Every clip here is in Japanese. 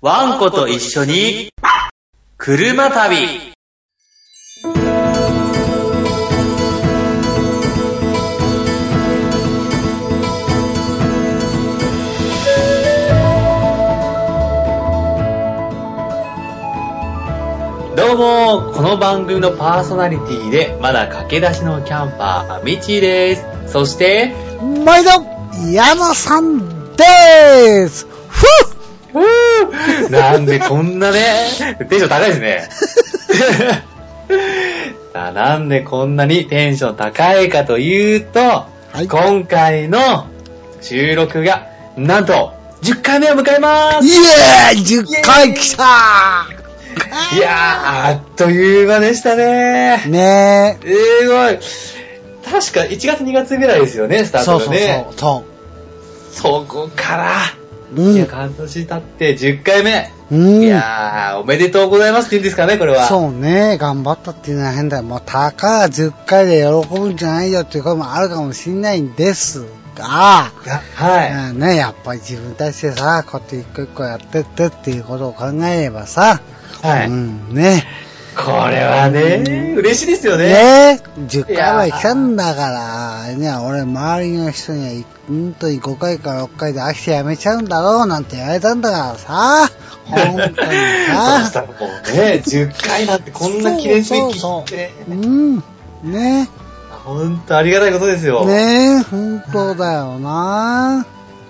ワンコと一緒に、車旅。どうも、この番組のパーソナリティで、まだ駆け出しのキャンパー、ミチーです。そして、毎度、矢野さんでーすふふぅ なんでこんなね、テンション高いですね。さ あ なんでこんなにテンション高いかというと、い今回の収録が、なんと、10回目を迎えますイエーイ !10 回来たいやー、あっという間でしたねーねすごい。確か1月2月ぐらいですよね、スタえ。ーそうそうトがね。そう。そこから、そう。ういや、ん。半年経って10回目。うん。いやー、おめでとうございますって言うんですかね、これは。そうね、頑張ったっていうのは変だよ。もう、たかが10回で喜ぶんじゃないよっていう声もあるかもしれないんですが、がはい。うんね、やっぱり自分たちでさ、こうやって一個一個やってってっていうことを考えればさ、はい。うん、ね。これはね、嬉しいですよね。ね。え、10回まで来たんだから、ね、俺周りの人には、本当に5回から6回で飽きてやめちゃうんだろうなんて言われたんだからさ、本当にさ、もうね、10回なんてこんな記念すべきって、うん、ね。ほんとありがたいことですよ。ねえ、本当だよな。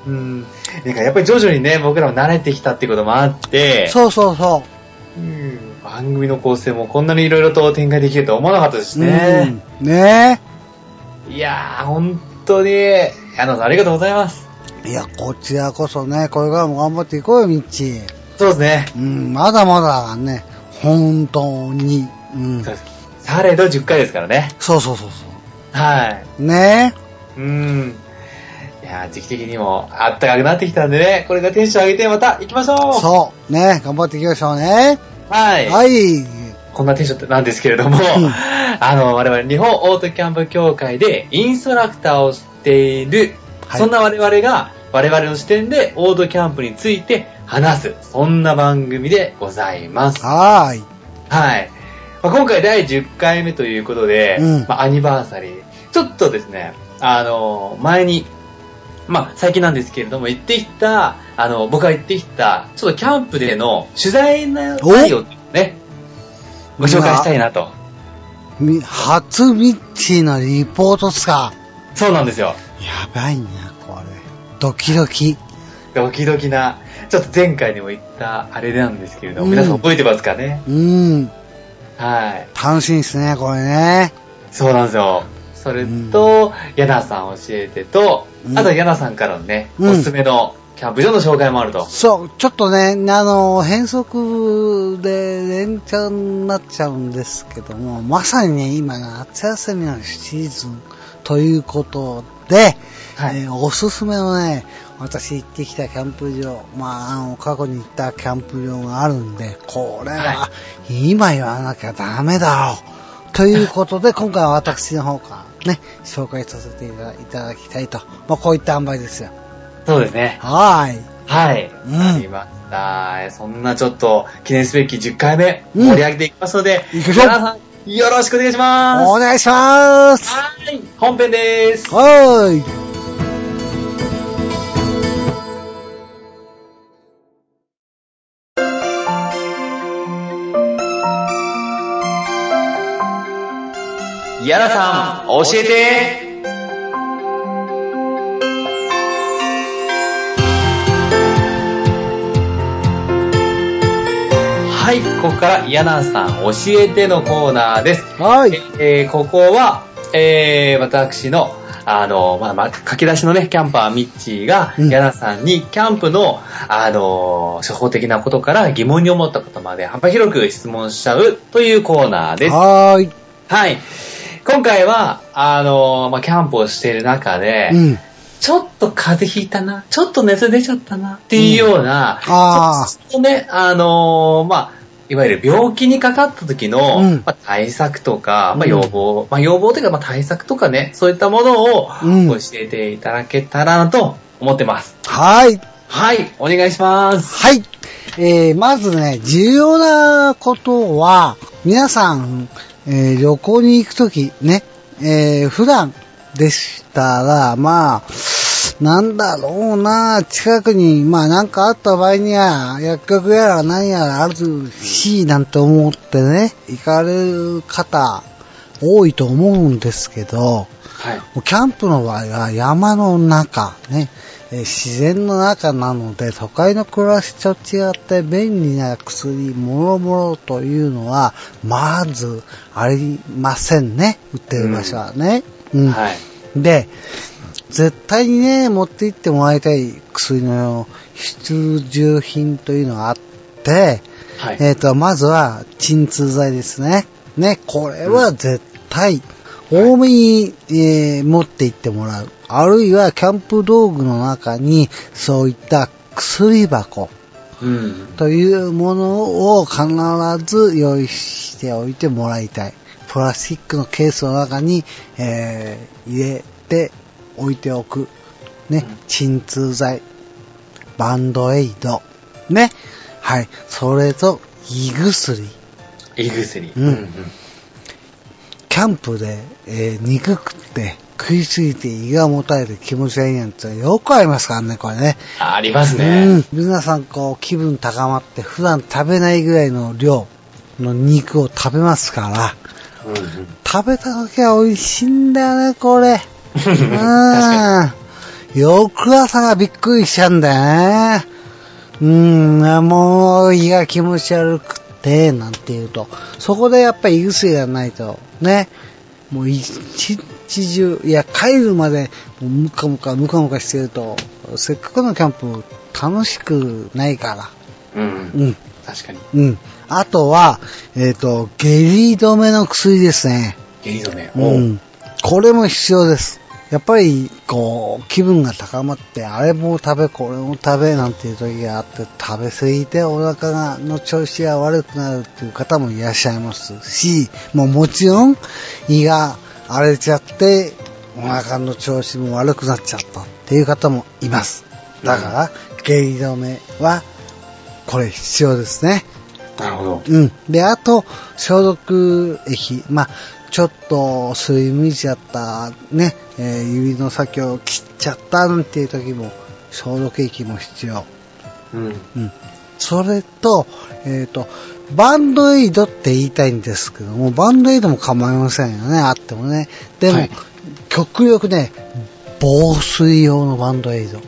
うん。なんかやっぱり徐々にね、僕らも慣れてきたってこともあって、そうそうそうん番組の構成もこんなに色々と展開できるとは思わなかったですう。ね。うん、ねいやー、本当に、矢野さんありがとうございます。え。いや、こちらこそね、これからも頑張っていこうよ、ミッチー。そうですね。うん、まだまだね、本当に。うん。そうですされど10回ですからね。そうそうそうそはう。ねい。うん。いやー、時期的にもあったかくなってきたんでね、これがテンション上げてまた行きましょうえ。そう。ね頑張っていきましょうね。はい。はい。こんなテンションなんですけれども、んあの、我々日本オートキャンプ協会でインストラクターをしている、はいそんな我々が我々の視点でオートキャンプについて話す、そんな番組でございます。はーい。はい。まあ、今回第10回目ということで、うんまあ、アニバーサリー。ちょっとですね、あの、前に、まあ、最近なんですけれども、行ってきた、あの、僕が行ってきた、ちょっとキャンプでの取材の内容をね、ご紹介したいなと。み初ミッチーのリポートっすか？そうなんですよ。やばいな、これ。ドキドキ。ドキドキな、ちょっと前回にも言ったあれなんですけれども、うん皆さん覚えてますかね？うん。はい。楽しいですね、これね。そうなんですよ。それと、ヤナさん教えてと、うんあとヤナさんからのね、うんおすすめのキャンプ場の紹介もあると。そう、ちょっとね、あの、変則で連チャンになっちゃうんですけども、まさにね、今夏休みのシーズンということで、はい。えーおすすめのね、私行ってきたキャンプ場、まあ、あの、過去に行ったキャンプ場があるんで、これはは、今言わなきゃダメだろう。ということで、今回は私の方からね、紹介させていただきたいと。まあ、こういった塩梅ですよ。そうですね。はーい。はい。うんありました。そんなちょっと記念すべき10回目、うん盛り上げていきますので、うヤナさん、よろしくお願いします。お願いします。はい。本編です。はーい。ヤナさん、教えて。はい、ここからヤナさん教えてのコーナーです。はーい。えーここは、えー私の、あの、まあ、まあ、駆け出しのね、キャンパーミッチーが、うんヤナさんにキャンプの、あの、初歩的なことから疑問に思ったことまで幅広く質問しちゃうというコーナーです。はーい。はい。今回は、あの、まあ、キャンプをしている中で、うん。ちょっと風邪ひいたな、ちょっと熱出ちゃったな、っていうような、あちょっとね、あのーまあ、いわゆる病気にかかった時の、うんまあ、対策とか、まあ、うん予防、まあ、予防というか、まあ、対策とかね、そういったものをうん教えていただけたらなと思ってます。はーい。はい、お願いします。はい。えー、まずね、重要なことは、皆さん、えー旅行に行くとき、ね、えー普段でしたら、まあ、なんだろうな、近くに、まあなんかあった場合には、薬局やら何やらあるし、なんて思ってね、行かれる方、多いと思うんですけど、はい。キャンプの場合は山の中、ね、えー自然の中なので、都会の暮らしと違って便利な薬、もろもろというのは、まずありませんね。売ってる場所はね。うん。はい。で、絶対にね、持って行ってもらいたい薬の必需品というのがあって、はい。えっ、と、まずは、鎮痛剤ですね。ね、これは絶対、多めに、えー持って行ってもらう。あるいは、キャンプ道具の中に、そういった薬箱うん。というものを必ず用意しておいてもらいたい。プラスチックのケースの中に、えー入れて置いておく。ねうん、鎮痛剤、バンドエイド、ね。はい。それと、胃薬。胃薬。うんキャンプで、えー肉食って食いすぎて胃がもたれて気持ち悪いなんてよくありますからね、これね。あありますうね。ん。皆さんこう気分高まって普段食べないぐらいの量の肉を食べますから、うんうん。食べた時は美味しいんだよね、これ。うん。翌朝がびっくりしちゃうんだよね。うん、もう胃が気持ち悪くて、なんて言うと。そこでやっぱり胃薬がないと、ね。もう一日中、いや、帰るまで、ムカムカ、ムカムカしてると、せっかくのキャンプ楽しくないから。に。うん。うん。確かに。うん。あとは、えっ、と、下痢止めの薬ですね。下痢止め。う。ん。これも必要です。やっぱり、こう、気分が高まって、あれも食べ、これも食べ、なんていう時があって、食べ過ぎてお腹が、の調子が悪くなるっていう方もいらっしゃいますし、もうもちろん、胃が荒れちゃって、お腹の調子も悪くなっちゃったっていう方もいます。だから、下痢止めは、これ必要ですね。なるほど。うん。で、あと、消毒液。まあ、ちょっと、すりむいちゃった、ね、えー指の先を切っちゃったなんていう時も、消毒液も必要。うん。うん。それと、えっ、と、バンドエイドって言いたいんですけども、バンドエイドも構いませんよね、あってもね。でも、はい極力ね、防水用のバンドエイド。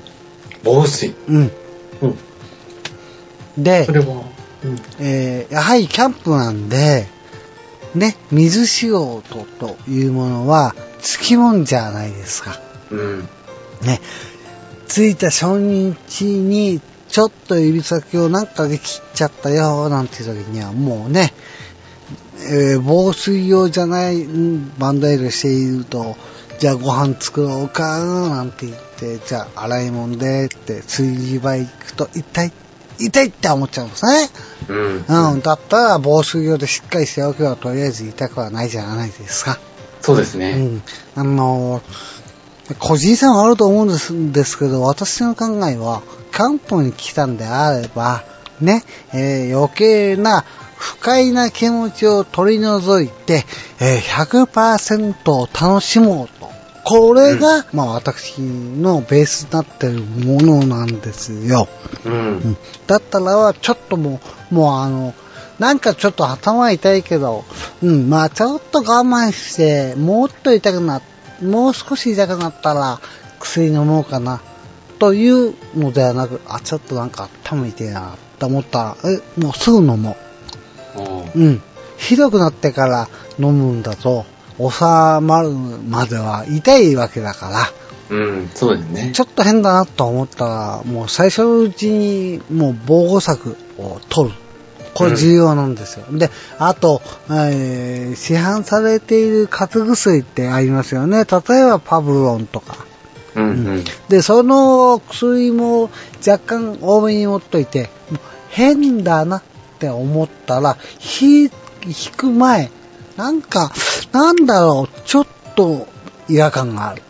防水。うん。うん。でそ、れは、うん。えーやはりキャンプなんで、ね、水仕事というものは、つきもんじゃないですか。うん。ね、着いた初日に、ちょっと指先をなんかで切っちゃったよ、なんていう時にはもうね、えー防水用じゃないんバンドエイドしていると、じゃあご飯作ろうか、なんて言って、じゃあ洗い物でって、炊事場行くと、痛い、痛いって思っちゃうんですね。うん。うん、だったら防水用でしっかりしておけばとりあえず痛くはないじゃないですか。うそうですね。ん。あの、個人差はあると思うんですですけど、私の考えは、キャンプに来たんであれば、ね、えー余計な不快な気持ちを取り除いて、えー100%を楽しもうと。これが、まあ私のベースになってるものなんですよ。うん。うんだったらは、ちょっともう、もうあの、なんかちょっと頭痛いけど、うん、まあちょっと我慢して、もっと痛くな、もう少し痛くなったら薬飲もうかな、というのではなく、あ、ちょっとなんか頭痛いな、と思ったら、え、もうすぐ飲もう。うん。ひどくなってから飲むんだと、収まるまでは痛いわけだから、うん。そうですね。ちょっと変だなと思ったら、もう最初のうちにもう防護策を取る。これ重要なんですよ。で、あと、えー市販されている活薬ってありますよね。例えばパブロンとか。うん。うん。で、その薬も若干多めに持っといて、変だなって思ったら、ひ引く前、なんか、なんだろう、ちょっと違和感がある。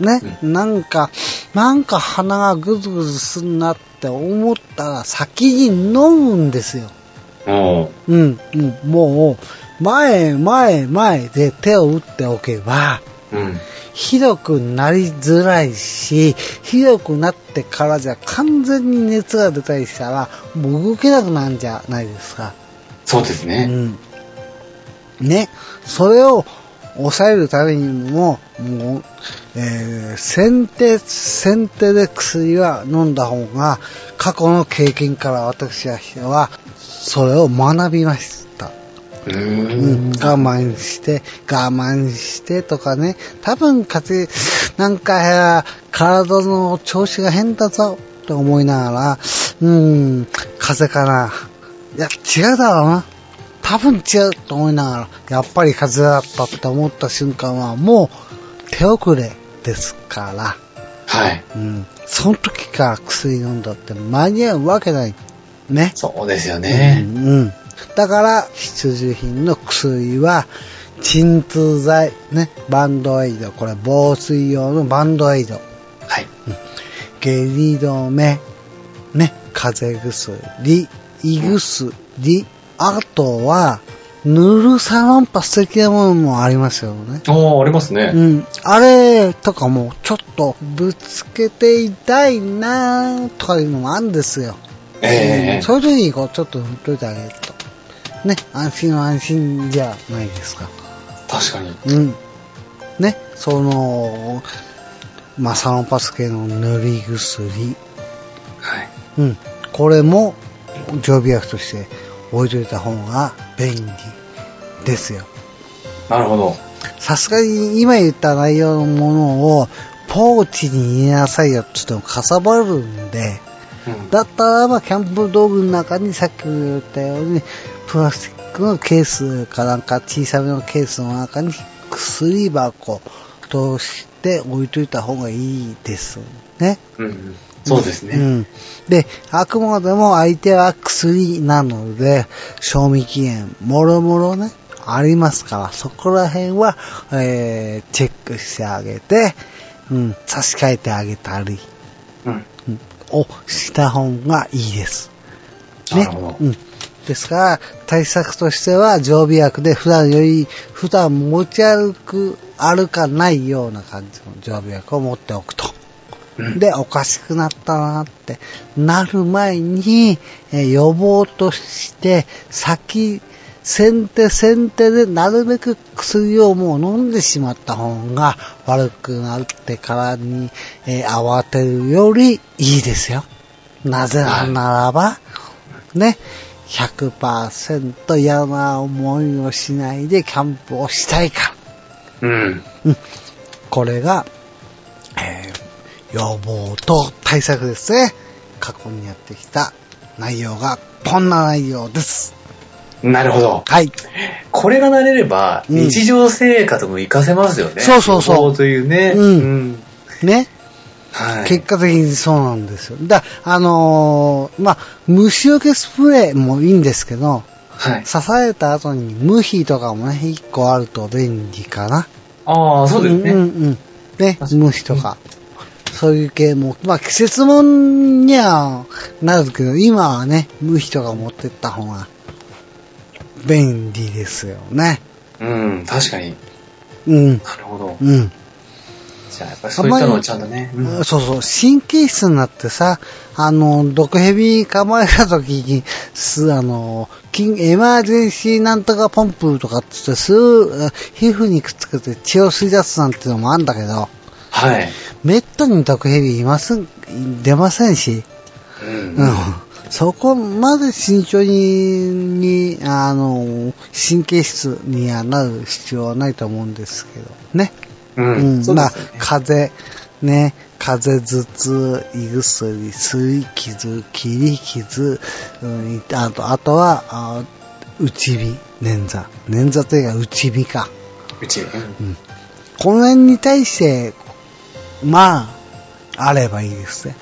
ね、なんか、なんか鼻がぐずぐずすんなって思ったら先に飲むんですよ。うん、うん、もう、前、前、前で手を打っておけば、うん。ひどくなりづらいし、ひどくなってからじゃ完全に熱が出たりしたら、もう動けなくなるんじゃないですか。そうですね。うん。ね、それを抑えるためにも、もう、えー、先手、先手で薬は飲んだ方が、過去の経験から私は、それを学びました。ううん。我慢して、我慢してとかね、多分風邪、なんか、体の調子が変だぞ、と思いながら、うん、風邪かな。いや、違うだろうな。多分違うと思いながら、やっぱり風邪だったって思った瞬間は、もう手遅れですから、はい。うん、その時から薬飲んだって間に合うわけない。ね。そうですよね。うんうん。だから、必需品の薬は、鎮痛剤、ね、バンドエイド、これ防水用のバンドエイド、はい。下痢止め、ね、風邪薬、胃薬、あとは、ヌルサロンパス的なものもありますよね。おー、ありますね。うん。あれとかも、ちょっとぶつけて痛いなーとかいうのもあるんですよ。ええそういう時にこう、ちょっと振っといてあげると。ね、安心は安心じゃないですか。確かに。うん。ね、その、まあ、サロンパス系の塗り薬。はい。うん。これも、常備薬として置いといた方が便利ですよ。なるほど。さすがに今言った内容のものをポーチに入れなさいよって言ってもかさばるんで、うん。だったらばキャンプ道具の中にさっきも言ったようにプラスチックのケースかなんか小さめのケースの中に薬箱として置いといた方がいいですね。うんうん。そうですね。うん。で、あくまでも相手は薬なので、賞味期限、もろもろね、ありますから、そこら辺は、えー、チェックしてあげて、うん、差し替えてあげたり、うん。うん、をした方がいいです。ね。なるほどうん。ですから、対策としては、常備薬で普段より、普段持ち歩く、歩かないような感じの常備薬を持っておくと。うん。で、おかしくなったなってなる前に、えー予防として、先、先手先手でなるべく薬をもう飲んでしまった方が悪くなってからに、えー慌てるよりいいですよ。なぜならば、ね、100%嫌な思いをしないでキャンプをしたいから。うん。うんこれが、えー予防と対策ですね。過去にやってきた内容がこんな内容です。なるほど。はい。これが慣れれば、うん日常生活も活かせますよね。そうそうそう予防というね。うんん。ね。はい。結果的にそうなんですよ。だ、あのーまあ、虫除けスプレーもいいんですけど、はい。刺された後に無比とかもね、一個あると便利かな。ああ、そうですね。うんうんうん。ね無比とか。そういう系も、まあ季節もんにはなるけど、今はね、無比とか持ってった方が便利ですよね。うん、確かに。うん。なるほど。うん。じゃあ、やっぱりそういったのをちゃんとね。うんそうそう、神経質になってさ、あの、毒蛇構えた時に、す、あの、緊エマージェンシーなんとかポンプとかって言って、すぐ、皮膚にくっつけて血を吸い出すなんていうのもあるんだけど、はい。めったに毒蛇いません、出ませんし、うん。うん。そこまで慎重に、に、あの、神経質にはなる必要はないと思うんですけど、ね。ううんうでまあ風邪、ね、風邪、頭痛、胃薬、すり傷、切り傷、うん、あと、あとは、あ内火、捻挫。捻挫というか内火か。うち。うんうん。この辺に対して、まあ、あればいいですね。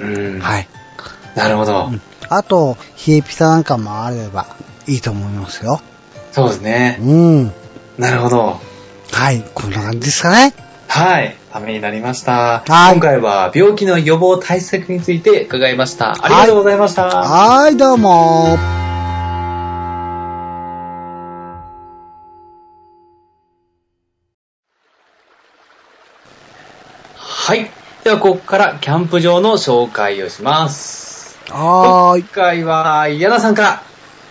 うん。はい。なるほどう。んあと、冷えピタなんかもあればいいと思いますよ。そうですね。うん。なるほど。はい。こんな感じですかね。はい。ためになりました。はい今回は病気の予防対策について伺いました。ありがとうございました。はい、どうも。はい。では、ここからキャンプ場の紹介をします。はーい今。回は、矢田さんから、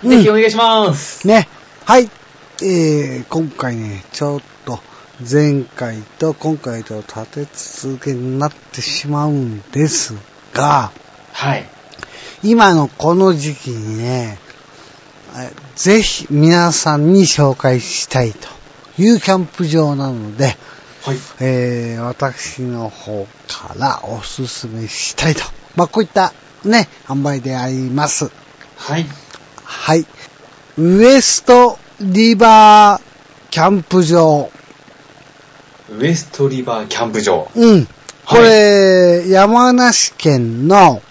うんぜひお願いします。ね。はい。えー、今回ね、ちょっと、前回と今回と立て続けになってしまうんですが、はい。今のこの時期にね、えぜひ皆さんに紹介したいというキャンプ場なので、はい。えー、私の方からおすすめしたいと。まあ、こういったね、販売であります。はい。はい。ウエストリバーキャンプ場。ウエストリバーキャンプ場。うん。これ、山梨県の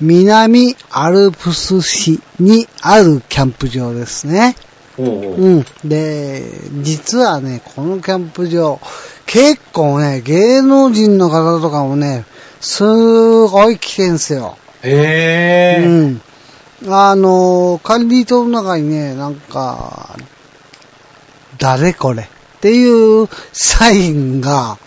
南アルプス市にあるキャンプ場ですね。おうおううん。で、実はね、このキャンプ場、結構ね、芸能人の方とかもね、すごい来てんすよ。へー。うん。あの、管理棟の中にね、なんか、誰これ？っていうサインが、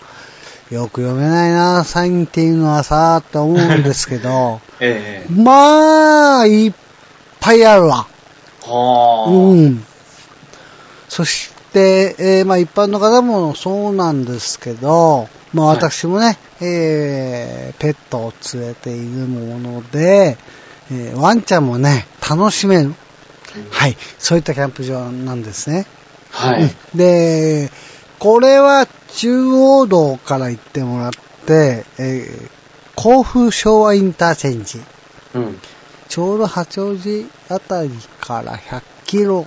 よく読めないな、サインっていうのはさ、って思うんですけど、ええまあ、いっぱいあるわ。はあ。うん。そして、えーまあ一般の方もそうなんですけど、まあはい私もね、えーペットを連れているもので、えーワンちゃんもね、楽しめる。はい。そういったキャンプ場なんですね。はい。うんで、これは中央道から行ってもらって、えー甲府昭和インターチェンジ。うん。ちょうど八王子あたりから100キロ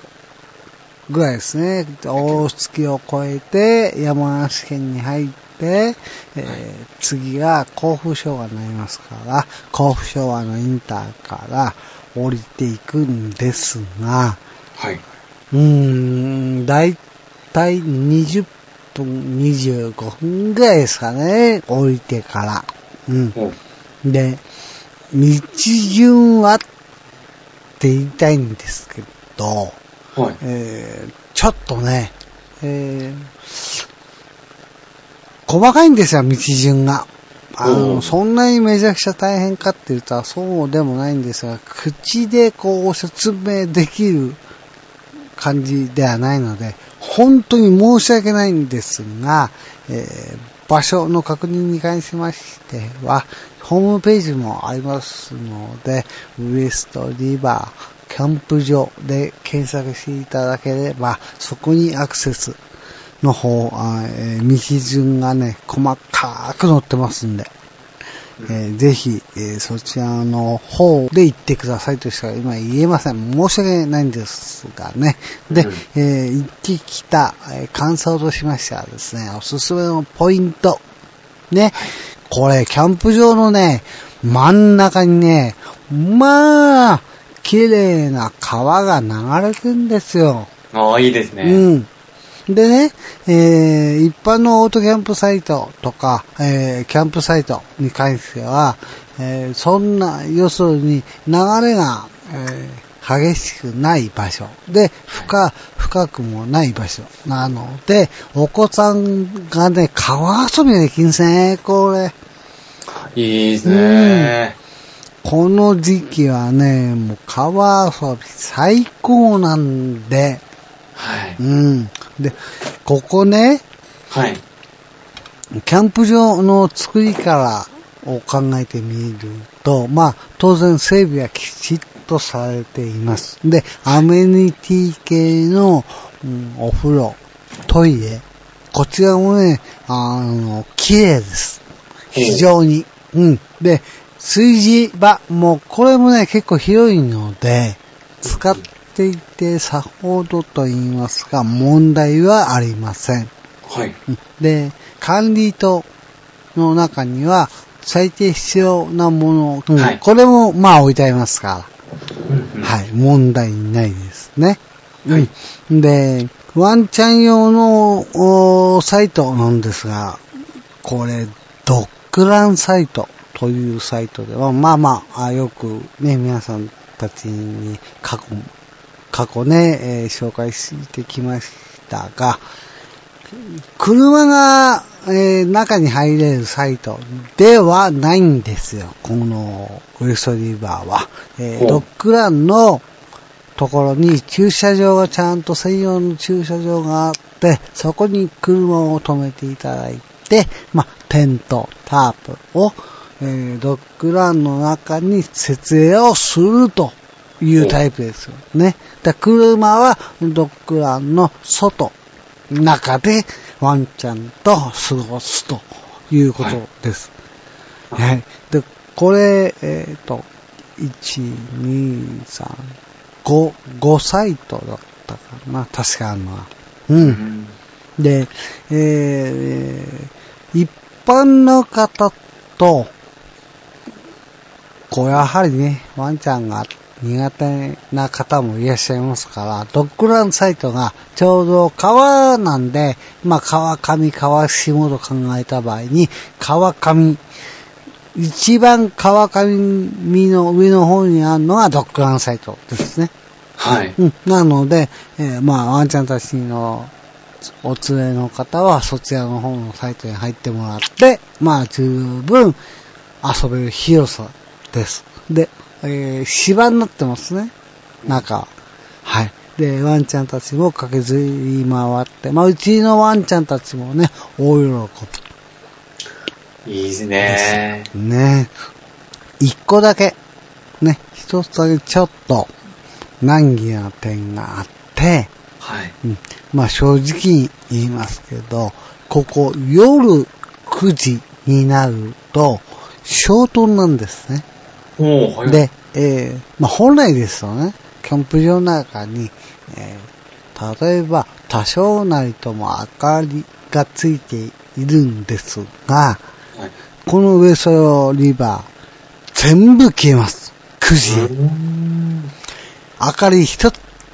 ぐらいですね。大月を越えて山梨県に入って、えー次が甲府昭和になりますから、甲府昭和のインターから降りていくんですが、はい。うーん、だいたい20分、25分ぐらいですかね、降りてから。うん。で、道順はって言いたいんですけど、はい。えーちょっとね、えー細かいんですよ、道順が。あおの、うそんなにめちゃくちゃ大変かって言ったらそうでもないんですが、口でこう説明できる感じではないので、本当に申し訳ないんですが、えー場所の確認に関しましては、ホームページもありますので、ウエストリバーキャンプ場で検索していただければ、そこにアクセスの方、あえー道順がね、細かく載ってますんで、えーぜひ、えーそちらの方で行ってくださいとしか今言えません。申し訳ないんですがね。で、うんえー行ってきた、えー感想としましてはですね、おすすめのポイント。ね、これ、キャンプ場のね、真ん中にね、まあ、綺麗な川が流れてんですよ。ああ、いいですね。うん。でね、えー一般のオートキャンプサイトとか、えーキャンプサイトに関しては、えーそんな、要するに流れが、えー激しくない場所で、深、深くもない場所なので、お子さんがね、川遊びができるんですね、これ。いいですね。この時期はね、もう川遊び最高なんで、はい。うん。で、ここね、はい。キャンプ場の作りからを考えてみると、まあ、当然整備はきちっとされています。で、アメニティ系の、うんお風呂、トイレ、こちらもね、あの、綺麗です。非常に。うん。で、炊事場も、これもね、結構広いので、使っていてさほどと言いますか、問題はありません。はい。うんで、管理棟の中には、最低必要なもの、うんはい。これもまあ置いてありますかうんうん。ら、はい、問題ないですね。はい。うん。で、ワンちゃん用のおサイトなんですが、これ、ドッグランサイトというサイトでは、まあまあ、あよくね、皆さんたちに過去、過去ね、えー紹介してきましたが、車が、えー中に入れるサイトではないんですよ。このウエストリバーは。えーほうドッグランのところに駐車場がちゃんと専用の駐車場があって、そこに車を止めていただいて、まあ、テント、タープを、えードッグランの中に設営をするというタイプですよね。だ車はドッグランの外、中でワンちゃんと過ごすということです。はい。で、これ、えっ、と、1、2、3、5、5サイトだったかな、確かあるのは。う。うんん。で、えー、一般の方と、こうやはりね、ワンちゃんが苦手な方もいらっしゃいますから、ドッグランサイトがちょうど川なんで、まあ川上、川下と考えた場合に、川上、一番川上の上の方にあるのがドッグランサイトですね。はい。うん。なので、えーまあ、ワンちゃんたちのお連れの方はそちらの方のサイトに入ってもらって、まあ、十分遊べる広さです。で、えー芝になってますね。中は。はい。で、ワンちゃんたちも駆けずり回って、まあ、うちのワンちゃんたちもね、大喜いいですね。び。ね。一個だけ、ね、一つだけちょっと難儀な点があって、はい。うんまあ正直に言いますけど、ここ夜9時になると、消灯なんですね。はい。で、えーまあ本来ですとね、キャンプ場の中に、えー例えば多少なりとも明かりがついているんですが、はい。このウエストリバー、全部消えます。9時。明かり一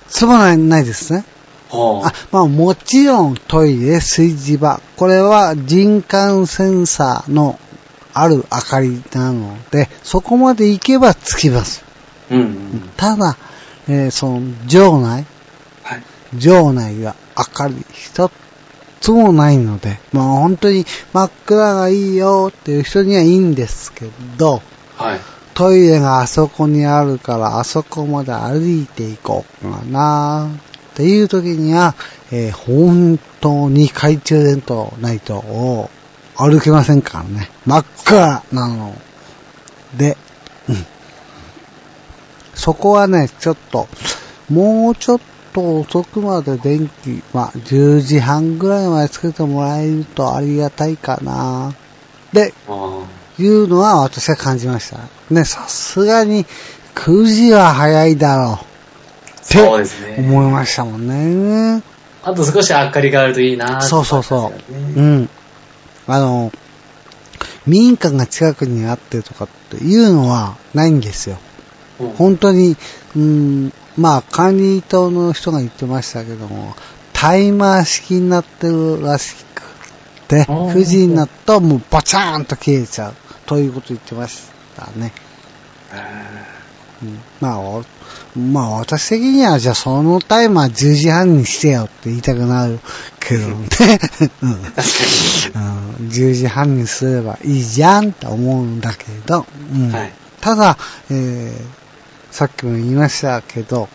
つもないですね。はあ、まあもちろんトイレ、炊事場。これは人感センサーのある明かりなので、そこまで行けばつきます。うんうん。ただ、えーその場内、はい。場内は明かり一つもないので、まあ本当に真っ暗がいいよっていう人にはいいんですけど、はい。トイレがあそこにあるから、あそこまで歩いていこうかなっていう時には、えー本当に懐中電灯ないとお歩けませんからね。真っ暗なの。で、うん。そこはね、ちょっと、もうちょっと遅くまで電気、まあ、10時半ぐらいまでつけてもらえるとありがたいかな。で、あいうのは私は感じました。ね、さすがに9時は早いだろうあ。って。思いましたもんね。あと少し明かりがあるといいなそうそうそう。ううん。あの、民家が近くにあってとかっていうのはないんですよ。ん。本当に、うん、まあ管理棟の人が言ってましたけども、タイマー式になってるらしくて、あー9時になるともうバチャーンと消えちゃう。ということ言ってましたね。うんまあ、おまあ私的にはじゃあそのタイマー10時半にしてよって言いたくなるけどね。うんうん10時半にすればいいじゃんって思うんだけど、うんはい。ただ、えー、さっきも言いましたけど、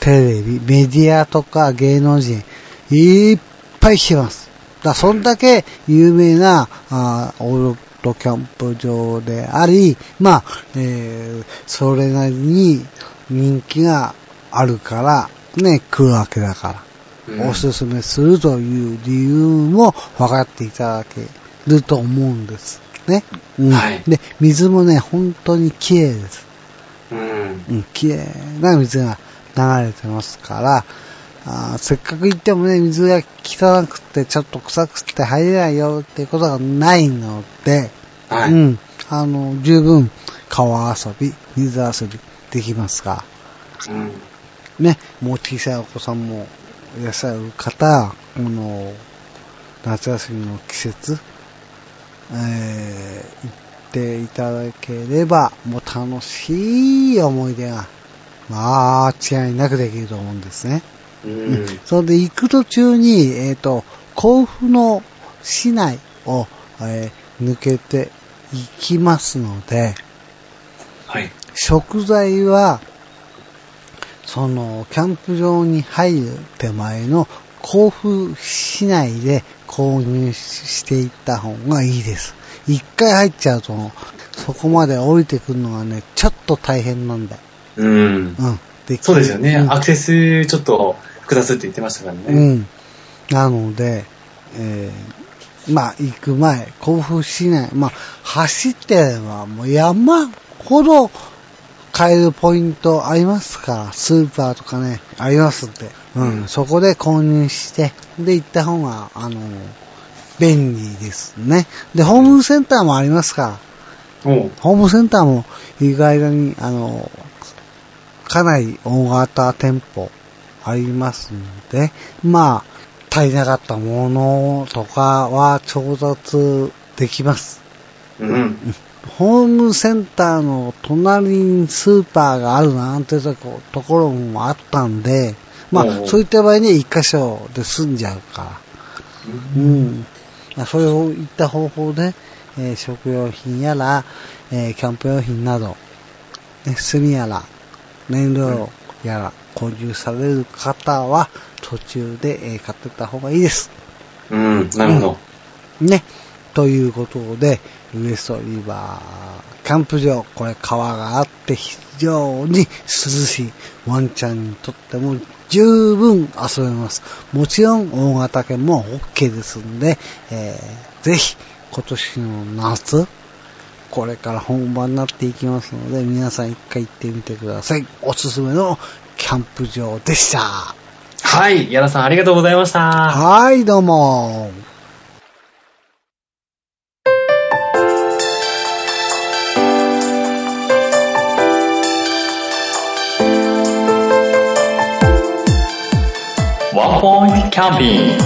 テレビ、メディアとか芸能人、いっぱい来てます。だそんだけ有名な、あーオールドキャンプ場であり、まあ、えー、それなりに人気があるから、ね、来るわけだから。うんおすすめするという理由も分かっていただけると思うんです。ね。うんはいで、水もね、本当に綺麗です。うん。うん、綺麗な水が流れてますから、あーせっかく行ってもね、水が汚くてちょっと臭くて入れないよっていうことがないので、はい。うん、あの、十分川遊び、水遊びできますが、うん。ね、もう小さいお子さんもいらっしゃる方、この、夏休みの季節、えー、行っていただければ、もう楽しい思い出が、まあ、違いなくできると思うんですね。うん。それで行く途中に、えっ、と、甲府の市内を、えー抜けて行きますので、はい。食材は、その、キャンプ場に入る手前の甲府市内で購入していった方がいいです。一回入っちゃうと、そこまで降りてくるのがね、ちょっと大変なんだよ。うん。うん。でそうですよね。うんアクセスちょっと複雑って言ってましたからね。うん。なので、えーまあ、行く前、甲府市内、まあ、走ってれば、もう山ほど買えるポイントありますか？ら、スーパーとかね、ありますんで、うん、そこで購入して、で、行った方が、あの、便利ですね。で、ホームセンターもありますか？ら、おう。ホームセンターも意外に、あの、かなり大型店舗ありますので、まあ、足りなかったものとかは調達できます。うん。ホームセンターの隣にスーパーがあるなんてとこところもあったんで、まあ、そういった場合に一箇所で済んじゃうから。うん。まあそれをいった方法で、えー食料品やら、えーキャンプ用品など、ね、炭やら、燃料やら、購入される方は、途中で、えー買ってった方がいいです。うん。なるほど。ね。ということで、ウエストリバー、キャンプ場、これ川があって非常に涼しい。ワンちゃんにとっても十分遊べます。もちろん大型犬も OK ですんで、えーぜひ今年の夏、これから本番になっていきますので、皆さん一回行ってみてください。おすすめのキャンプ場でした。はい。矢田さんありがとうございました。はい、どうも。キャンピング。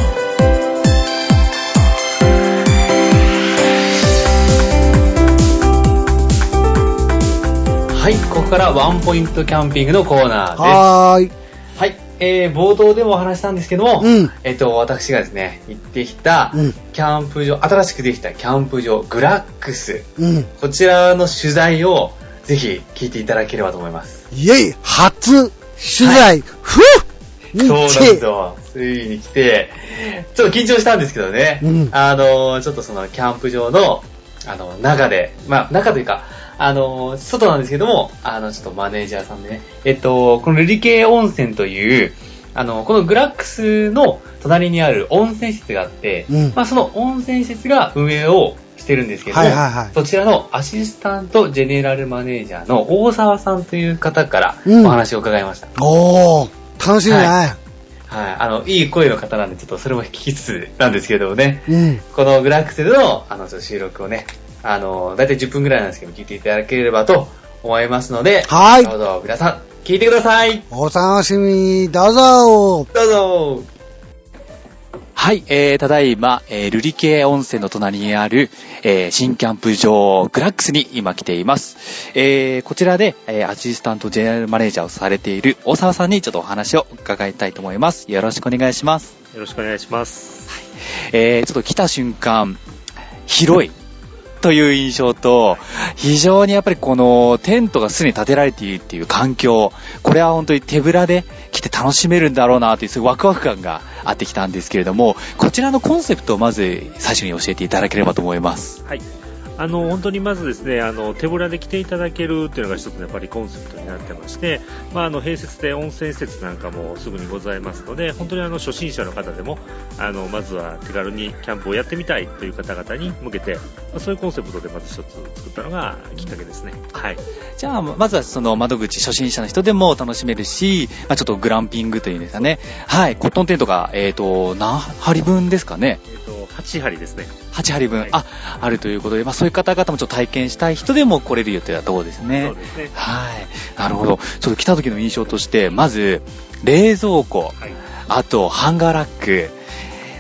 はい、ここからワンポイントキャンピングのコーナーです。はーい。はい、えー、冒頭でもお話ししたんですけども、うんえっと、私がですね、行ってきたうん、キャンプ場、新しくできたキャンプ場、グラックス。うん。こちらの取材を、ぜひ聞いていただければと思います。イェイ初取材、ふぅそうなんですよ。ついに来て、ちょっと緊張したんですけどね。うん。あの、ちょっとそのキャンプ場の、あの、中で、まあ、中というか、あの、外なんですけども、あの、ちょっとマネージャーさんでね、えっと、このルリケ温泉という、あの、このグラックスの隣にある温泉施設があって、うん。まあ、その温泉施設が運営をしてるんですけども、はいはいはい。そちらのアシスタントジェネラルマネージャーの大沢さんという方からうん。お話を伺いました。おー、楽しみだ。ね。はい、あの、いい声の方なんで、ちょっとそれも聞きつつなんですけれどもね、うん。このグラックスでの、あの、収録をね、あの、だいたい10分ぐらいなんですけど、聞いていただければと思いますので、はい。どうぞ皆さん、聞いてください。お楽しみに、どうぞ。どうぞはい、えー、ただいま、えー、ルリケ温泉の隣にある、えー、新キャンプ場、グラックスに今来ています。えー、こちらで、えー、アシスタントジェネラルマネージャーをされている大沢さんにちょっとお話を伺いたいと思います。よろしくお願いします。よろしくお願いします。えー、ちょっと来た瞬間、広いという印象と、非常にやっぱりこのテントがすでに建てられているっていう環境、これは本当に手ぶらで来て楽しめるんだろうなという、そういうワクワク感があってきたんですけれども、こちらのコンセプトをまず最初に教えていただければと思います。はい。あの、本当にまずですね、あの、手ぶらで来ていただけるっていうのが一つのやっぱりコンセプトになってまして、まあ、あの、併設で温泉施設なんかもすぐにございますので、本当にあの、初心者の方でも、あの、まずは手軽にキャンプをやってみたいという方々に向けて、まあそういうコンセプトでまず一つ作ったのがきっかけですね。はい。じゃあ、まずはその窓口初心者の人でも楽しめるし、まあ、ちょっとグランピングというんですかね。はい、コットンテントが、えっ、と、何針分ですかね。えっ、と、8針ですね。8針分、はいあ、あるということで、まあそういう方々もちょっと体験したい人でも来れるよというところですね。そうですね。はい。なるほど。ちょっと来た時の印象として、まず、冷蔵庫、はい。あと、ハンガーラック、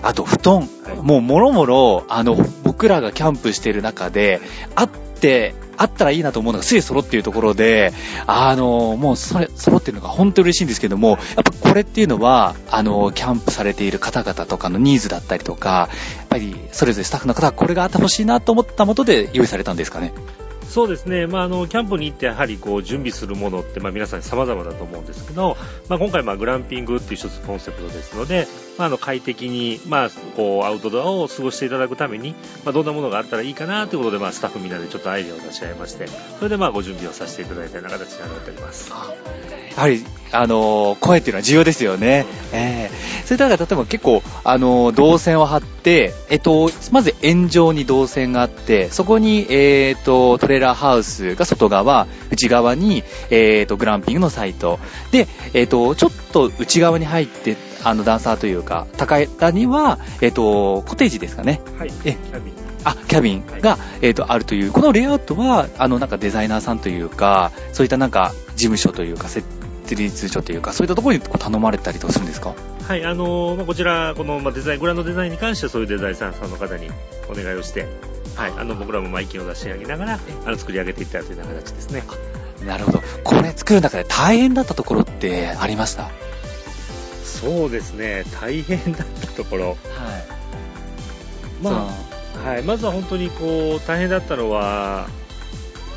あと、布団、はいもう、もろもろ、あの、僕僕らがキャンプしてる中で、あって、あったらいいなと思うのがすで揃っているところで、あの、もうそれ、揃っているのが本当に嬉しいんですけども、やっぱこれっていうのは、あの、キャンプされている方々とかのニーズだったりとか、やっぱりそれぞれスタッフの方はこれがあってほしいなと思ったもとで用意されたんですかね？そうですね、まあ、あのキャンプに行ってやはりこう準備するものって、まあ、皆さん様々だと思うんですけど、まあ、今回まグランピングっていう一つコンセプトですので、まあ、あの快適に、まあ、こうアウトドアを過ごしていただくために、まあ、どんなものがあったらいいかなということで、まあ、スタッフみんなでちょっとアイデアを出し合いましてそれでまあご準備をさせていただいたような形になっております。やはり、あの声っていうのは重要ですよね。ええそれだから例えば結構、あの動線を張って、えっと、まず円状に動線があって、そこに、えっと、トレーラーハウスが外側、内側に、えっと、グランピングのサイト。で、えっと、ちょっと内側に入って、あの、ダンサーというか、高い段には、えっと、コテージですかね。はい、えキャビン。あ、キャビンが、えっ、と、あるという、このレイアウトは、あの、なんかデザイナーさんというか、そういったなんか、事務所というか、設立所というか、そういったところに頼まれたりとかするんですか？はい、あのーまあ、こちら、この、まあ、デザイン、グランドデザインに関してはそういうデザイナーさんの方にお願いをして、はい、あの、僕らもまあ意見を出し上げながら、あの、作り上げていったというような形ですね。なるほど。これ作る中で大変だったところってありました？そうですね、大変だったところ。はい。まあ、はい、まずは本当にこう、大変だったのは、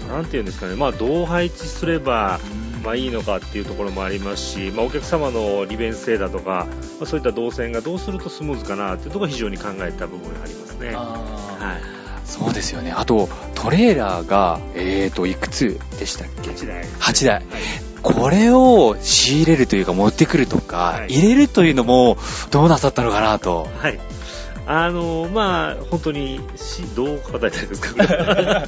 なんていうんですかね、まあ、どう配置すれば、まあ、いいのかっていうところもありますし、まあ、お客様の利便性だとか、まあ、そういった動線がどうするとスムーズかなっていうところが非常に考えた部分がありますね。あはい。ーそうですよね。あと、トレーラーが、えーと、いくつでしたっけ？1台。8台。はい。これを仕入れるというか持ってくるとか、はい入れるというのもどうなさったのかなと。はい。あのまあ、本当に、し、どう答えたいですか？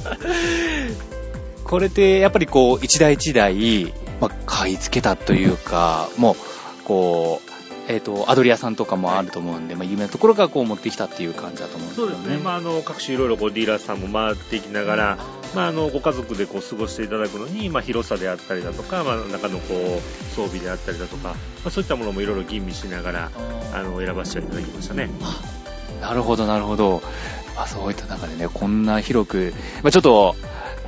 これってやっぱりこう一台一台、まあ、買い付けたというか、もう、こう、えっ、と、アドリアさんとかもあると思うんで、まあ、有名なところからこう持ってきたっていう感じだと思うんですけどね。そうですね。まあ、あの、各種いろいろこうディーラーさんも回っていきながら、まあ、あの、ご家族でこう過ごしていただくのに、まあ、広さであったりだとか、まあ、中のこう、装備であったりだとか、まあ、そういったものもいろいろ吟味しながら、あの、選ばせていただきましたね。なるほど、なるほど。まあ、そういった中でね、こんな広く、まあ、ちょっと、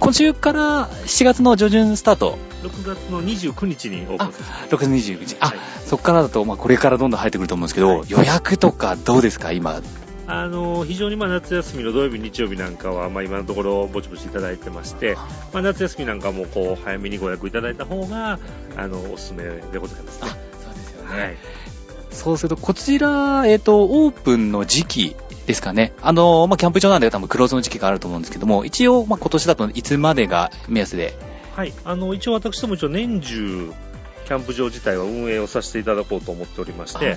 今週から7月の上旬スタート、6月の29日にオープンさせて6月29日。あ、はいそこからだと、まあ、これからどんどん入ってくると思うんですけど、はい予約とかどうですか、今？あの非常にまあ夏休みの土曜日、日曜日なんかは、まあ、今のところぼちぼちいただいてまして、まあ、夏休みなんかもこう早めにご予約いただいた方があのおすすめでございますね。そうですよはい、そうすると、こちら、えっ、と、オープンの時期ですかね。あの、まあ、キャンプ場なんで多分クローズの時期があると思うんですけども、一応、まあ、今年だといつまでが目安で。はい、あの一応私ども一応年中キャンプ場自体は運営をさせていただこうと思っておりまして、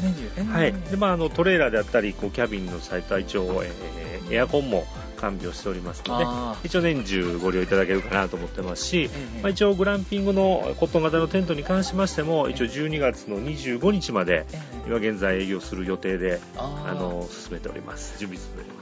はいでまあ、あのトレーラーであったりこうキャビンのサイトは一応、えーエアコンも完備をしておりますのであ一応年中ご利用いただけるかなと思ってますし、ーまあ、一応グランピングのコットン型のテントに関しましても一応12月の25日まで今現在営業する予定であの進めております。準備進めております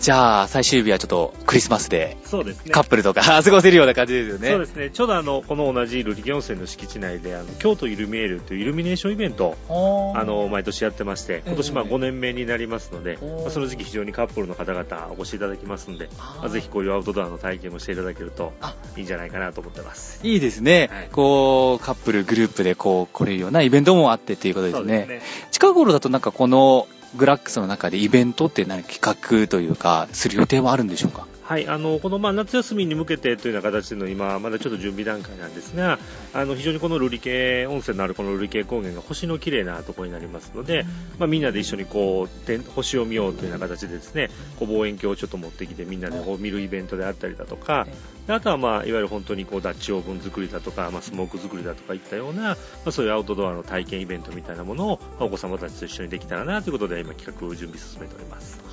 じゃあ、最終日はちょっとクリスマスで、そうですねカップルとか 過ごせるような感じですよね。そうですねちょうどあのこの同じ瑠璃家温泉の敷地内であの京都イルミエールというイルミネーションイベントをあの毎年やってまして今年まあええ5年目になりますので、まあその時期非常にカップルの方々お越しいただきますので、まあぜひこういうアウトドアの体験をしていただけるとあいいんじゃないかなと思ってます。いいですね。はいこう、カップル、グループでこう、来れるようなイベントもあってっていうことですね。すね。近頃だとなんかこのグラックスの中でイベントって何か企画というか、する予定はあるんでしょうか？はい、あのこのまあ夏休みに向けてというような形での今、まだちょっと準備段階なんですが、あの非常にこの瑠璃系温泉のあるこの瑠璃系高原が星の綺麗なところになりますので、まあ、みんなで一緒にこう天星を見ようというような形でですねこう望遠鏡をちょっと持ってきてみんなでこう見るイベントであったりだとか、であとは、まあ、いわゆる本当にこうダッチオーブン作りだとか、まあ、スモーク作りだとかいったような、まあ、そういうアウトドアの体験イベントみたいなものを、まあお子様たちと一緒にできたらなということで今企画を準備進めております。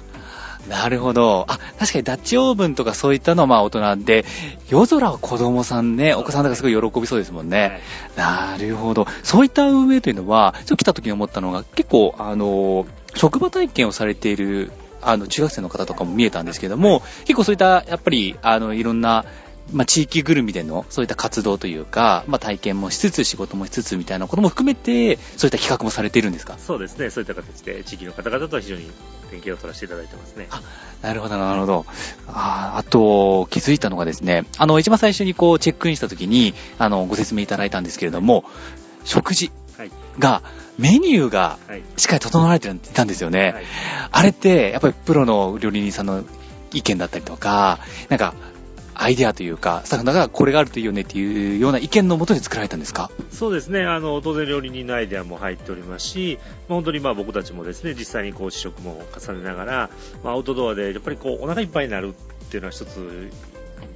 なるほど。あ、確かにダッチオーブンとかそういったのはまあ大人で、夜空は子供さんね、お子さんとかすごい喜びそうですもんね。なるほど。そういった運営というのは、ちょっと来た時に思ったのが、結構、あの、職場体験をされている、あの、中学生の方とかも見えたんですけども、結構そういった、やっぱり、あの、いろんな、まあ、地域ぐるみでのそういった活動というか、まあ、体験もしつつ仕事もしつつみたいなことも含めてそういった企画もされているんですか？そうですね、そういった形で地域の方々とは非常に連携を取らせていただいてますね。なるほど、なるほど。ああと、気づいたのがですね、あの、一番最初にこう、チェックインした時に、あの、ご説明いただいたんですけれども、食事はい。が、メニューがはい。しっかり整われていたんですよね。はい。あれって、やっぱりプロの料理人さんの意見だったりとか、なんか、アイデアというか、スタッフの方がこれがあるといいよねっていうような意見のもとに作られたんですか？そうですね、あの、当然料理人のアイデアも入っておりますし、まあ本当にまあ僕たちもですね、実際にこう試食も重ねながら、まあアウトドアでやっぱりこうお腹いっぱいになるっていうのは一つ、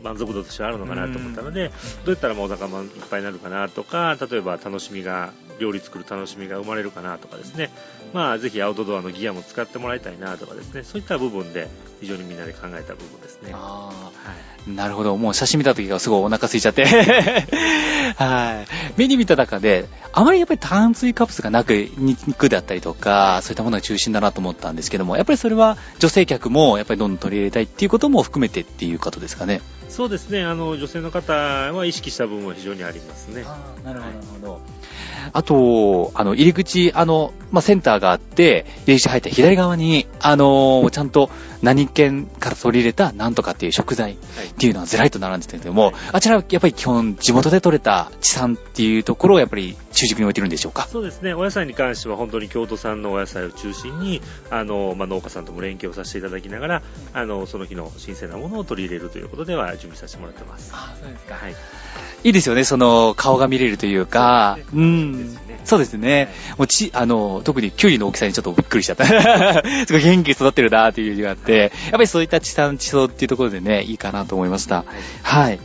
満足度としてはあるのかなと思ったので、どうやったらもうお腹もいっぱいになるかなとか、例えば楽しみが、料理作る楽しみが生まれるかなとかですね、まあぜひアウトドアのギアも使ってもらいたいなとかですね、そういった部分で非常にみんなで考えた部分ですね。あはいあ、なるほど。もう写真見た時がすごいお腹空いちゃって。はい。メニュー見た中で、あまりやっぱり炭水化物がなく、肉だったりとか、そういったものが中心だなと思ったんですけども、やっぱりそれは女性客もやっぱりどんどん取り入れたいっていうことも含めてっていうことですかね。そうですね、あの、女性の方は意識した部分は非常にありますね。なるほど、なるほど。あと、あの、入り口、あの、まあ、センターがあって、入り口入った左側に、あの、ちゃんと何県から取り入れたなんとかっていう食材はいっていうのはずらりと並んでたんですけども、あちらはやっぱり基本地元で採れた地産っていうところをやっぱり中軸に置いてるんでしょうか？そうですね、お野菜に関しては本当に京都産のお野菜を中心に、あの、まあ、農家さんとも連携をさせていただきながら、あの、その日の新鮮なものを取り入れるということでは準備させてもらってます。あそうですか。はい。いいですよね、その顔が見れるというか、そうん。そうですね。もうち、あの、特にキュウリの大きさにちょっとびっくりしちゃった。すごい元気に育ってるなっていう字があって、やっぱりそういった地産地消っていうところでね、いいかなと思いました。はい。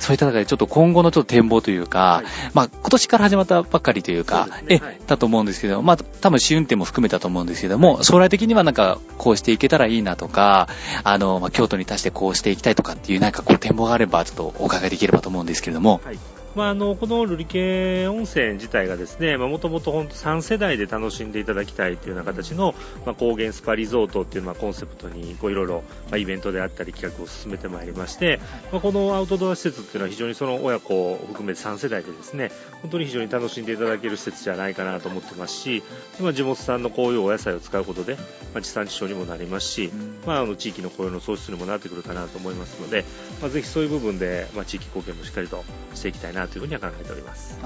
そういった中でちょっと今後のちょっと展望というか、はいまあ今年から始まったばっかりというか、うねはいだと思うんですけど、まあ多分試運転も含めたと思うんですけども、将来的にはなんかこうしていけたらいいなとか、あの、まあ京都に達してこうしていきたいとかっていうなんかこう展望があればちょっとお伺いできればと思うんですけれども、はい。まあ、あの、この瑠璃系温泉自体がですね、もともと3世代で楽しんでいただきたいというような形の、まあ、高原スパリゾートっていうのはコンセプトに、いろいろ、イベントであったり企画を進めてまいりまして、まあ、このアウトドア施設っていうのは非常にその親子を含めて3世代でですね、本当に非常に楽しんでいただける施設じゃないかなと思ってますし、まあ、地元産のこういうお野菜を使うことで、ま、地産地消にもなりますし、まあ、あの地域の雇用の創出にもなってくるかなと思いますので、まあ、ぜひそういう部分で、ま、地域貢献もしっかりとしていきたいなというふうには考えております。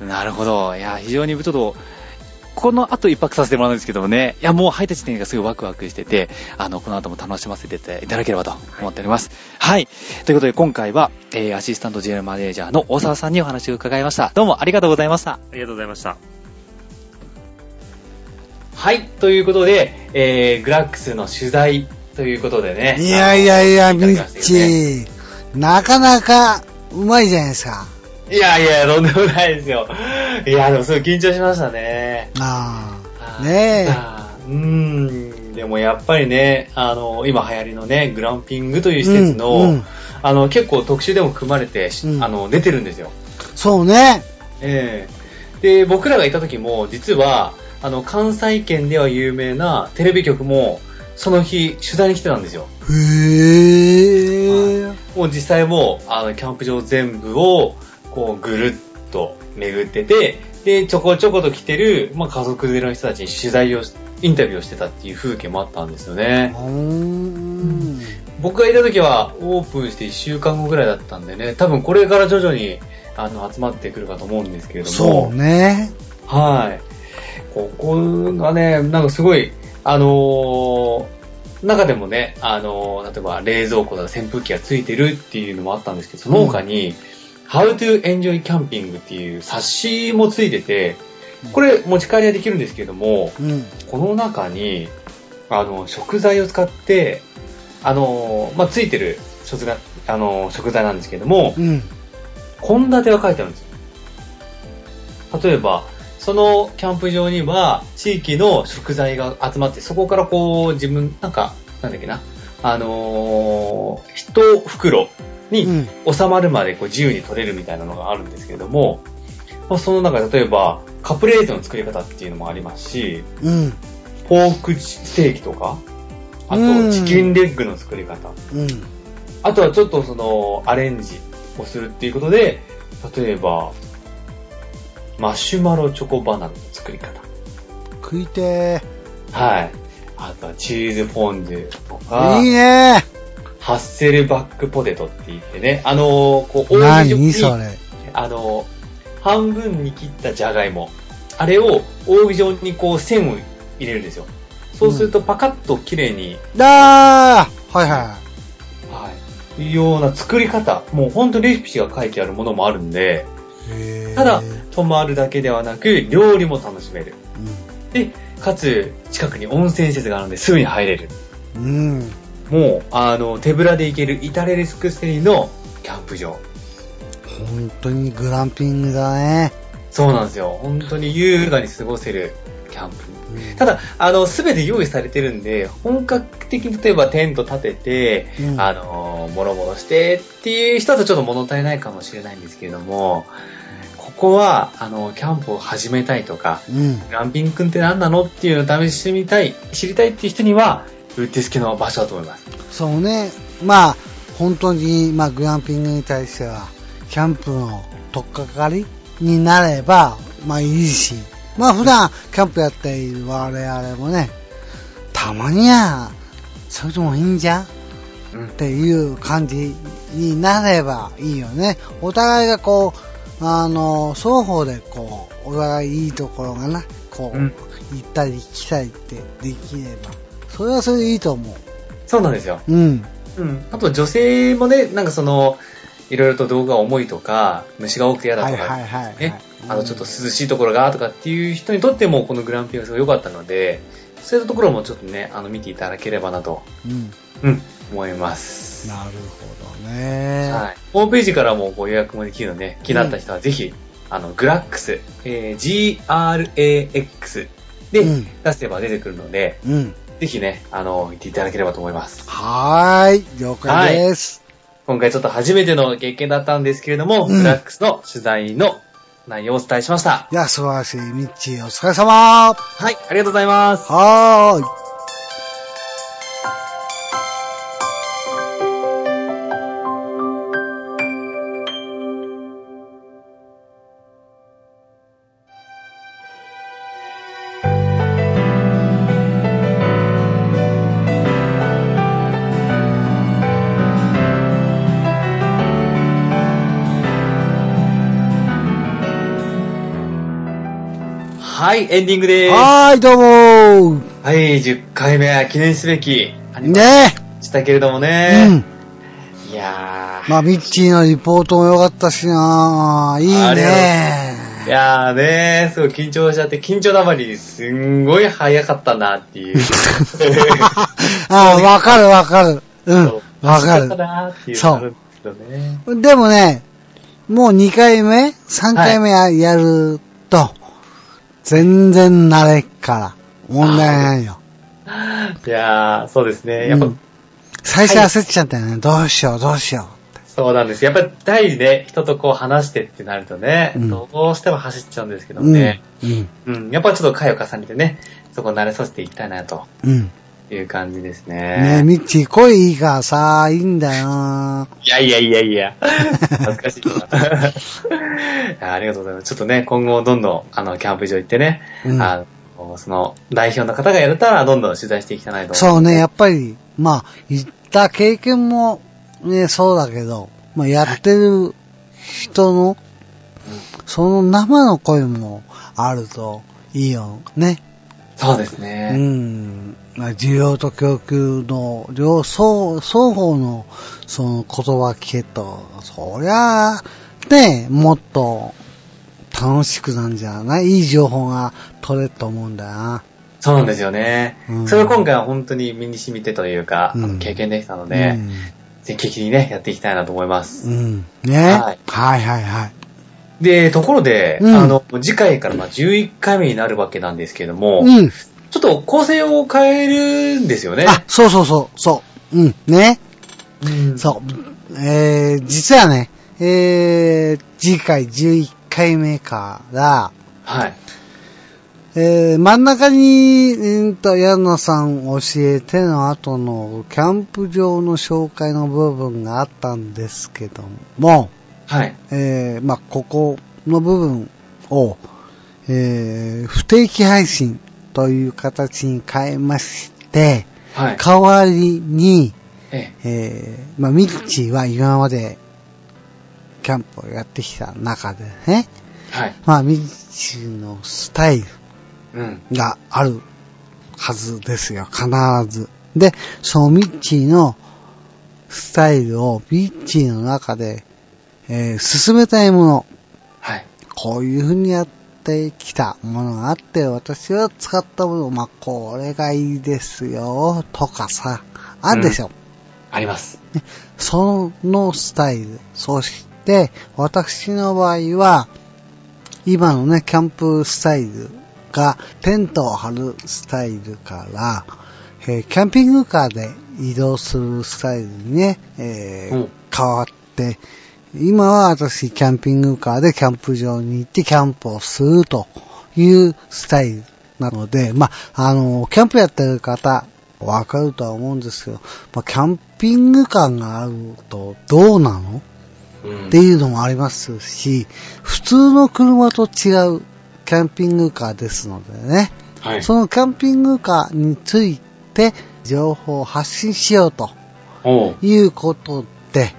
なるほど。いや、非常にちょっと、この後一泊させてもらうんですけどもね、いや、もう入った時点がすごいワクワクしてて、あの、この後も楽しませていただければと思っております。はい。ということで、今回は、えー、アシスタントジェネラルマネージャーの大沢さんにお話を伺いました。どうもありがとうございました。ありがとうございました。はい、ということで、えー、グラックスの取材ということでね。いやいやいや、ミッチー、なかなかうまいじゃないですか。いやいや、とんでもないですよ。いや、でもすごい緊張しましたね。ああ。ねえ。うーん。でもやっぱりね、あの、今流行りのね、グランピングという施設の、うんうんあの、結構特集でも組まれて、しうんあの、出てるんですよ。そうね。ええで、僕らがいた時も、実は、あの、関西圏では有名なテレビ局も、その日、取材に来てたんですよ。へえ。もう実際もう、あの、キャンプ場全部を、こう、ぐるっと巡ってて、で、ちょこちょこと来てる、まあ、家族連れの人たちに取材をし、インタビューをしてたっていう風景もあったんですよね。僕がいた時は、オープンして1週間後ぐらいだったんでね、多分これから徐々に、あの、集まってくるかと思うんですけれども。そうね。はい。ここがね、なんかすごい、あのー中でもね、あのー例えば冷蔵庫とか扇風機がついてるっていうのもあったんですけど、その他に、How to Enjoy Camping っていう冊子もついてて、これ持ち帰りはできるんですけども、うん。この中に、あの、食材を使って、あのーまあ、ついてる食材、あのー食材なんですけども、うん。献立が書いてあるんですよ。例えば、そのキャンプ場には地域の食材が集まって、そこからこう自分、なんか、なんだっけな、あのー一袋にうん。収まるまでこう自由に取れるみたいなのがあるんですけれども、まあ、その中で例えばカプレーゼの作り方っていうのもありますし、うん。ポークステーキとか、あうんとチキンレッグの作り方、うん。あとはちょっとその、アレンジをするっていうことで、例えば、マシュマロチョコバナナの作り方。食いてはい。あとはチーズフォンデュとー。か、いいねハッセルバックポテトって言ってね、あのーこう、何？状にそれ。あのー半分に切ったじゃがいも。あれを扇状にこう線を入れるんですよ。そうするとパカッと綺麗に、だーはいははい、いうような作り方。もうほんとレシピが書いてあるものもあるんで、ただ、泊まるだけではなく、料理も楽しめる。で、かつ、近くに温泉施設があるのですぐに入れる。うん。うん。もう、あの、手ぶらで行ける至れり尽くせりのキャンプ場。本当にグランピングだね。そうなんですよ。本当に優雅に過ごせるキャンプ。うんただ、あの、すべて用意されてるんで、本格的に例えばテント立てて、うんあの、もろもろしてっていう人だとちょっと物足りないかもしれないんですけれども、ここは、あの、キャンプを始めたいとか、うん。グランピング君って何なのっていうのを試してみたい、知りたいっていう人には、うってつけの場所だと思います。そうね。まあ、本当に、まあ、グランピングに対しては、キャンプの取っかかりになれば、まあいいし、まあ普段キャンプやっている我々もね、たまには、それでもいいんじゃんっ。ていう感じになればいいよね。お互いがこう、あの、双方でこう、お互いいいところがな、こう、うん行ったり来たりってできれば、それはそれでいいと思そうなんですよ。う。うん。うん。あと女性もね、なんかその、いろいろと動画重いとか、虫が多くて嫌だはいとか、はいはい、はい。ね、あのちょっと涼しいところがとかっていう人にとってもこのグランピングがすごい良かったので、そういったところもちょっとね、あの見ていただければなと、うん。うん、思います。なるほどね。はい。ホームページからもご予約もできるので、気になった人はぜひ、あの、グラックス、えー GRAX でうん出せば出てくるので、うん。ぜひね、あの、行っていただければと思います。はーい。了解です。今回ちょっと初めての経験だったんですけれども、うんグラックスの取材の内容をお伝えしました。い、や、素晴らしい。ミッチー、お疲れ様。はい、ありがとうございます。はーい。はい、エンディングでーす。はーい、どうもはい、10回目は記念すべきねでしたけれどもえ。ね。うん。いやー。まあ、ミッチーのリポートも良かったしなーいいねいやーねー、すごい緊張しちゃって、緊張のあまりすんごい早かったなっていう。あーわかるわかる。うん。わかる。なーっていうでもね、もう2回目 ?3 回目ややると、全然慣れっから、問題ないよ。いやー、そうですね。やっぱ、うん最初焦っちゃったよね。どうしよう、どうしよそうなんです。やっぱり第二ね、人とこう話してってなるとね、うんどうしても走っちゃうんですけど。ね。うん。うん、やっぱちょっと回を重ねてね、そこ慣れさせていきたいなとうん。いう感じですねね。え、ミッチー声いいからさ、いいんだよないやいやいやいや、恥ずかしいな。ありがとうございます。ちょっとね、今後どんどん、あの、キャンプ場行ってね、うんあのその、代表の方がやれたら、どんどん取材していきたいなと思そうね、やっぱり、まあ、行った経験もね、そうだけど、まあ、やってる人の、その生の声もあるといいよね。そうですうね。ん。まあ、需要と供給の両双双方のその言葉聞けと、そりゃあ、ね、もっと楽しくなんじゃないいい情報が取れると思うんだよな。そうなんですよね。うんそれを今回は本当に身に染みてというか、うん経験できたので、積極的にね、やっていきたいなと思います。うん。うん。ね。ははいい、はい、はいはい。で、ところで、うんあの、次回からまあ11回目になるわけなんですけども、うん。ちょっと構成を変えるんですよね。あ、そうそうそう、そう。うん。ね。うんそう。えー、実はね、えー、次回11回目から、はい。えー、真ん中に、えー、と、矢野さん教えての後のキャンプ場の紹介の部分があったんですけども、はい。えー、まあ、ここの部分を、えー、不定期配信という形に変えまして、はい。代わりに、ええー、まあ、ミッチーは今までキャンプをやってきた中でね、えはい。まあ、ミッチーのスタイルうん。があるはずですよ、必ず。で、そのミッチーのスタイルをミッチーの中で、えー進めたいもの、はい。こういう風にやってきたものがあって、私は使ったもの、まあ、これがいいですよ、とかさ、あるでしょ。あります。そのスタイル。そして、私の場合は、今のね、キャンプスタイルが、テントを張るスタイルから、えーキャンピングカーで移動するスタイルにね、えーうん変わって、今は私、キャンピングカーでキャンプ場に行ってキャンプをするというスタイルなので、まあ、あの、キャンプやってる方、わかるとは思うんですけど、まあ、キャンピングカーがあるとどうなの？うんっていうのもありますし、普通の車と違うキャンピングカーですのでね、はい。そのキャンピングカーについて情報を発信しようと。いうことで、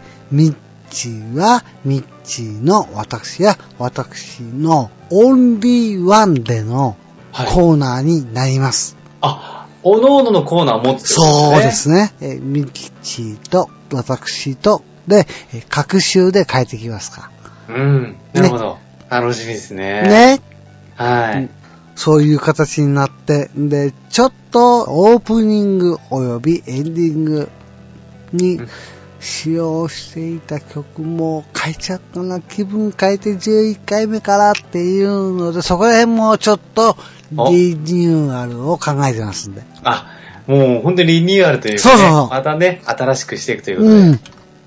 はミッチーの私や私のオンリーワンでのはい。コーナーになります。あ、おのおののコーナーを持つってことそうですね。えーミッチーと私とで、えー各週で変えてきますかうん。なるほど。楽しみですね。ら。。ね。はい。そういう形になって、で、ちょっとオープニング及びエンディングにうん使用していた曲も変えちゃったな、気分変えて11回目からっていうので、そこら辺もちょっとおリニューアルを考えてますんで。あ、もう本当にリニューアルというか、ね、そうそうそうまたね、新しくしていくということで。うん。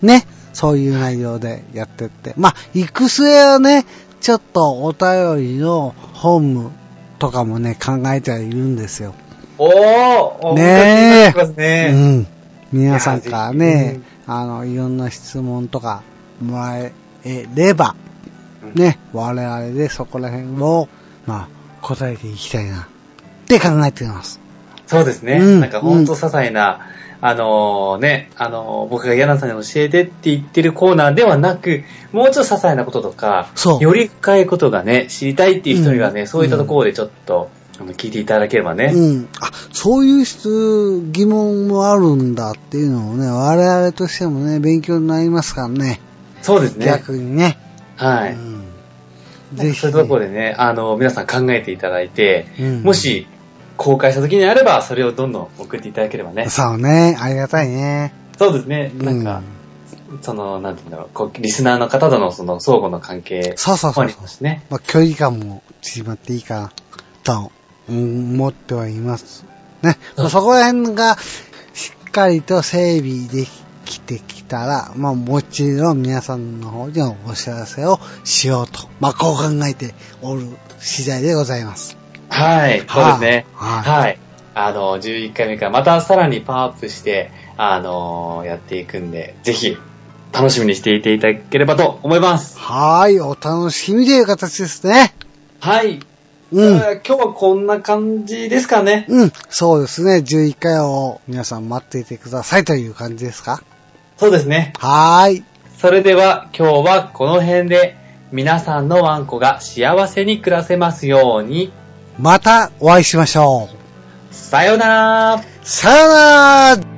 ね。そういう内容でやってって。まあ、行く末はね、ちょっとお便りの本務とかもね、考えてはいるんですよ。おーねえね。うん。皆さんからねぜ、あの、いろんな質問とかもらえれば、うん。ね、我々でそこら辺を、まあ、答えていきたいな、って考えています。そうですね。うん。なんか本当些細な、あのね、あの僕がヤナさんに教えてって言ってるコーナーではなく、もうちょっと些細なこととか、より深いことがね、知りたいっていう人にはね、うん。そういったところでちょっと、あの聞いていただければね。うん。あ、そういう質、疑問もあるんだっていうのもね、我々としてもね、勉強になりますからね。そうですね。逆にね。はい。うん。ぜひそういうところでね、あの、皆さん考えていただいて、うんもし、公開した時にあれば、それをどんどん送っていただければね。そうね、ありがたいね。そうですね。なんか、うんその、なんていうんだろう、こうリスナーの方とのその相互の関係そうそうそうもありますしね。まあ、距離感も縮まっていいかな、と、うん思ってはいます。ね。まあそこら辺が、しっかりと整備できてきたら、まあ、もちろん皆さんの方にはお知らせをしようと。まあ、こう考えておる次第でございます。はい、そうですね。はいはい。あの、11回目からまたさらにパワーアップして、あのやっていくんで、ぜひ、楽しみにしていていただければと思います。はーい、お楽しみという形ですね。はい。うん。えー今日はこんな感じですかね。うん、そうですね。11回を皆さん待っていてくださいという感じですか？そうですね。はーい。それでは今日はこの辺で皆さんのワンコが幸せに暮らせますように。またお会いしましょう。さようならさよなら